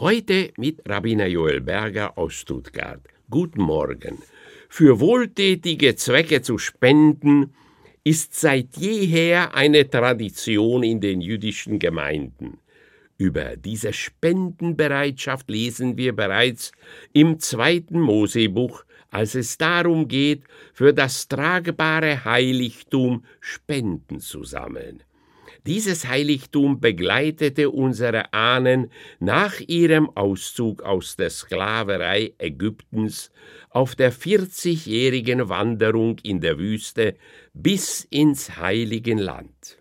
Heute mit Rabbiner Joel Berger aus Stuttgart. Guten Morgen. Für wohltätige Zwecke zu spenden ist seit jeher eine Tradition in den jüdischen Gemeinden. Über diese Spendenbereitschaft lesen wir bereits im zweiten Mosebuch, als es darum geht, für das tragbare Heiligtum Spenden zu sammeln. Dieses Heiligtum begleitete unsere Ahnen nach ihrem Auszug aus der Sklaverei Ägyptens auf der 40-jährigen Wanderung in der Wüste bis ins heiligen Land.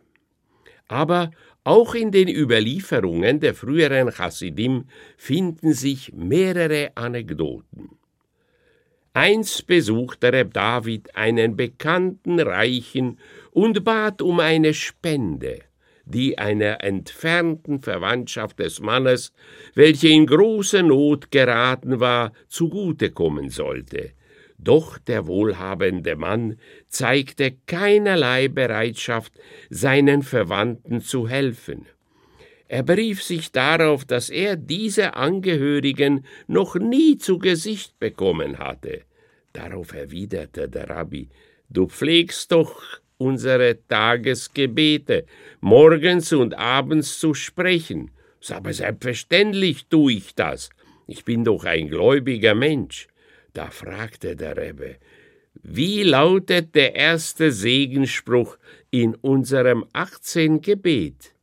Aber auch in den Überlieferungen der früheren Chassidim finden sich mehrere Anekdoten. Einst besuchte Reb David einen bekannten Reichen und bat um eine Spende die einer entfernten Verwandtschaft des Mannes, welche in große Not geraten war, zugute kommen sollte. Doch der wohlhabende Mann zeigte keinerlei Bereitschaft, seinen Verwandten zu helfen. Er berief sich darauf, dass er diese Angehörigen noch nie zu Gesicht bekommen hatte. Darauf erwiderte der Rabbi, Du pflegst doch unsere Tagesgebete, morgens und abends zu sprechen. Aber selbstverständlich tue ich das. Ich bin doch ein gläubiger Mensch. Da fragte der Rebbe, wie lautet der erste Segenspruch in unserem 18 Gebet?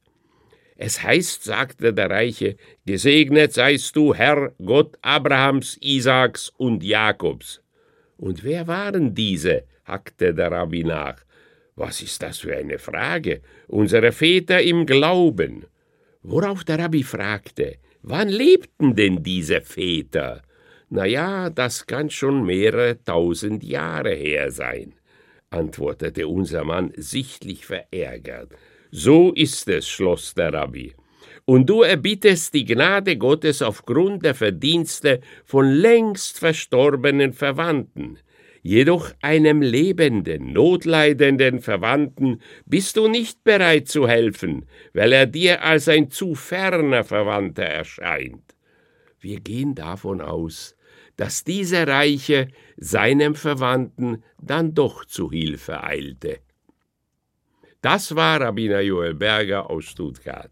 Es heißt, sagte der Reiche, gesegnet seist du, Herr, Gott Abrahams, Isaaks und Jakobs. Und wer waren diese? hackte der Rabbi nach. Was ist das für eine Frage? Unsere Väter im Glauben. Worauf der Rabbi fragte, wann lebten denn diese Väter? Na ja, das kann schon mehrere tausend Jahre her sein, antwortete unser Mann sichtlich verärgert. So ist es, schloss der Rabbi. Und du erbittest die Gnade Gottes aufgrund der Verdienste von längst verstorbenen Verwandten. Jedoch einem lebenden, notleidenden Verwandten bist du nicht bereit zu helfen, weil er dir als ein zu ferner Verwandter erscheint. Wir gehen davon aus, dass dieser Reiche seinem Verwandten dann doch zu Hilfe eilte. Das war Rabbiner Joel Berger aus Stuttgart.